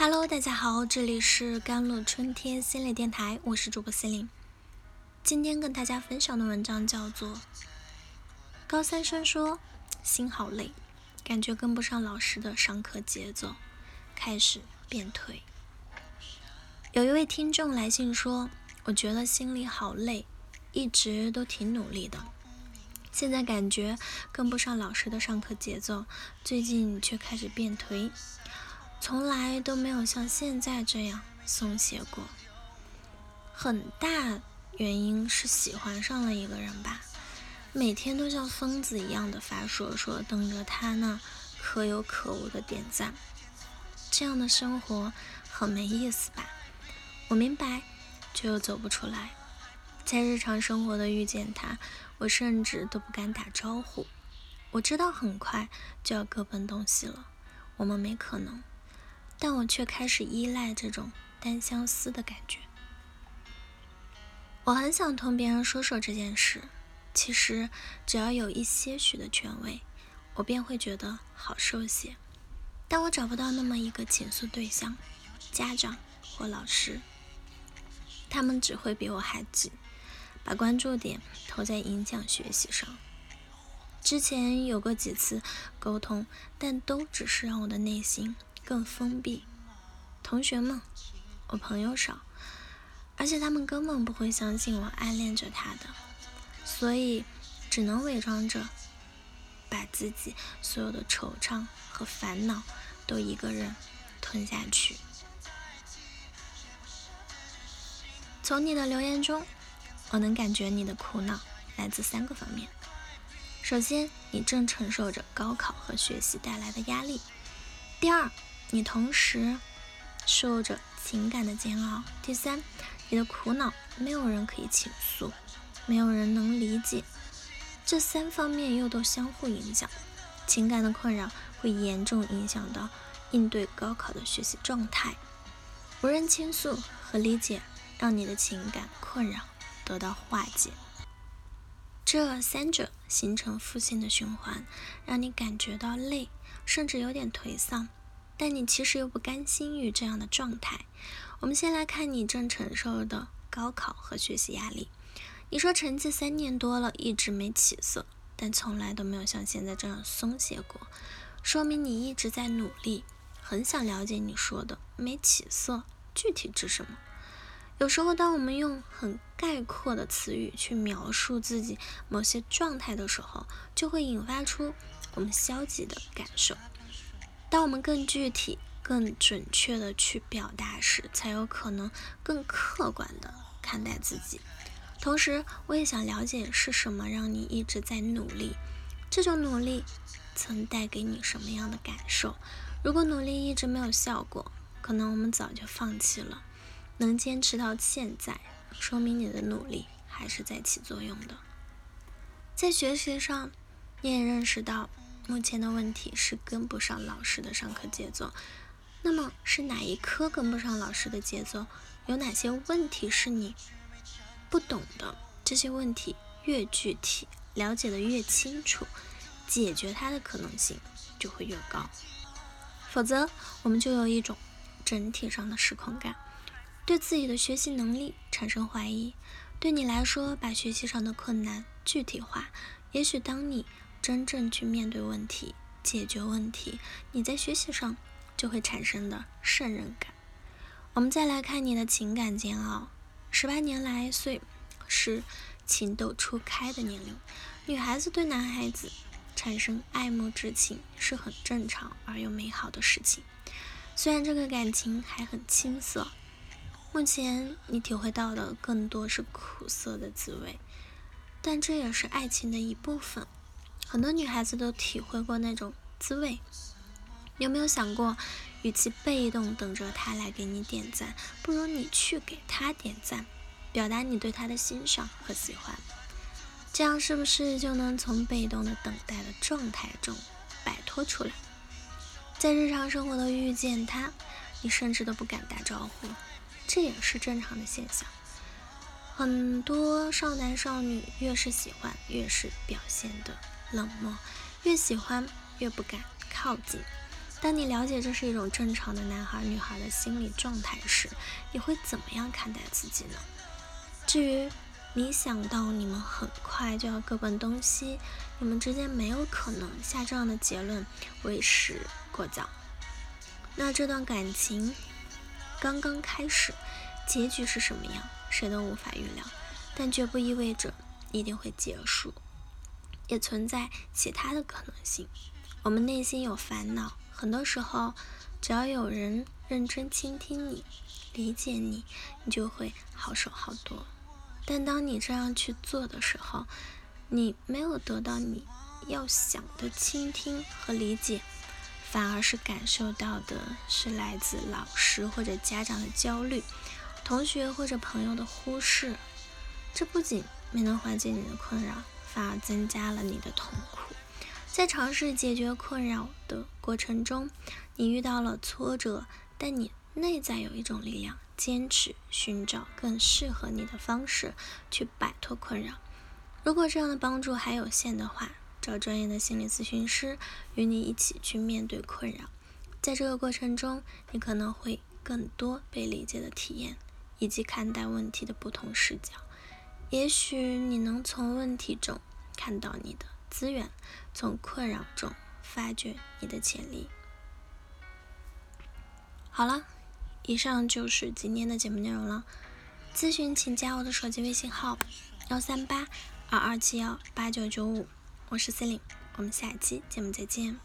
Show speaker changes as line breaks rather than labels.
Hello，大家好，这里是甘露春天心理电台，我是主播心灵。今天跟大家分享的文章叫做《高三生说心好累，感觉跟不上老师的上课节奏，开始变颓》。有一位听众来信说：“我觉得心里好累，一直都挺努力的，现在感觉跟不上老师的上课节奏，最近却开始变颓。”从来都没有像现在这样松懈过。很大原因是喜欢上了一个人吧，每天都像疯子一样的发说说，等着他那可有可无的点赞。这样的生活很没意思吧？我明白，却又走不出来。在日常生活的遇见他，我甚至都不敢打招呼。我知道很快就要各奔东西了，我们没可能。但我却开始依赖这种单相思的感觉。我很想同别人说说这件事，其实只要有一些许的权威，我便会觉得好受些。但我找不到那么一个倾诉对象，家长或老师，他们只会比我还急，把关注点投在影响学习上。之前有过几次沟通，但都只是让我的内心。更封闭，同学们，我朋友少，而且他们根本不会相信我暗恋着他的，所以只能伪装着，把自己所有的惆怅和烦恼都一个人吞下去。从你的留言中，我能感觉你的苦恼来自三个方面。首先，你正承受着高考和学习带来的压力；第二，你同时受着情感的煎熬。第三，你的苦恼没有人可以倾诉，没有人能理解。这三方面又都相互影响，情感的困扰会严重影响到应对高考的学习状态。无人倾诉和理解，让你的情感困扰得到化解。这三者形成负性的循环，让你感觉到累，甚至有点颓丧。但你其实又不甘心于这样的状态。我们先来看你正承受的高考和学习压力。你说成绩三年多了一直没起色，但从来都没有像现在这样松懈过，说明你一直在努力。很想了解你说的没起色具体指什么。有时候，当我们用很概括的词语去描述自己某些状态的时候，就会引发出我们消极的感受。当我们更具体、更准确的去表达时，才有可能更客观的看待自己。同时，我也想了解是什么让你一直在努力，这种努力曾带给你什么样的感受？如果努力一直没有效果，可能我们早就放弃了。能坚持到现在，说明你的努力还是在起作用的。在学习上，你也认识到。目前的问题是跟不上老师的上课节奏，那么是哪一科跟不上老师的节奏？有哪些问题是你不懂的？这些问题越具体，了解的越清楚，解决它的可能性就会越高。否则，我们就有一种整体上的失控感，对自己的学习能力产生怀疑。对你来说，把学习上的困难具体化，也许当你。真正去面对问题、解决问题，你在学习上就会产生的胜任感。我们再来看你的情感煎熬。十八年来岁是情窦初开的年龄，女孩子对男孩子产生爱慕之情是很正常而又美好的事情。虽然这个感情还很青涩，目前你体会到的更多是苦涩的滋味，但这也是爱情的一部分。很多女孩子都体会过那种滋味，有没有想过，与其被动等着他来给你点赞，不如你去给他点赞，表达你对他的欣赏和喜欢，这样是不是就能从被动的等待的状态中摆脱出来？在日常生活的遇见他，你甚至都不敢打招呼，这也是正常的现象。很多少男少女越是喜欢，越是表现的。冷漠，越喜欢越不敢靠近。当你了解这是一种正常的男孩女孩的心理状态时，你会怎么样看待自己呢？至于你想到你们很快就要各奔东西，你们之间没有可能下这样的结论，为时过早。那这段感情刚刚开始，结局是什么样，谁都无法预料，但绝不意味着一定会结束，也存在其他的可能性。我们内心有烦恼。很多时候，只要有人认真倾听你、理解你，你就会好受好多。但当你这样去做的时候，你没有得到你要想的倾听和理解，反而是感受到的是来自老师或者家长的焦虑、同学或者朋友的忽视。这不仅没能缓解你的困扰，反而增加了你的痛苦。在尝试解决困扰的过程中，你遇到了挫折，但你内在有一种力量，坚持寻找更适合你的方式去摆脱困扰。如果这样的帮助还有限的话，找专业的心理咨询师与你一起去面对困扰。在这个过程中，你可能会更多被理解的体验，以及看待问题的不同视角。也许你能从问题中看到你的。资源，从困扰中发掘你的潜力。好了，以上就是今天的节目内容了。咨询请加我的手机微信号：幺三八二二七幺八九九五，我是 C e l i n e 我们下期节目再见。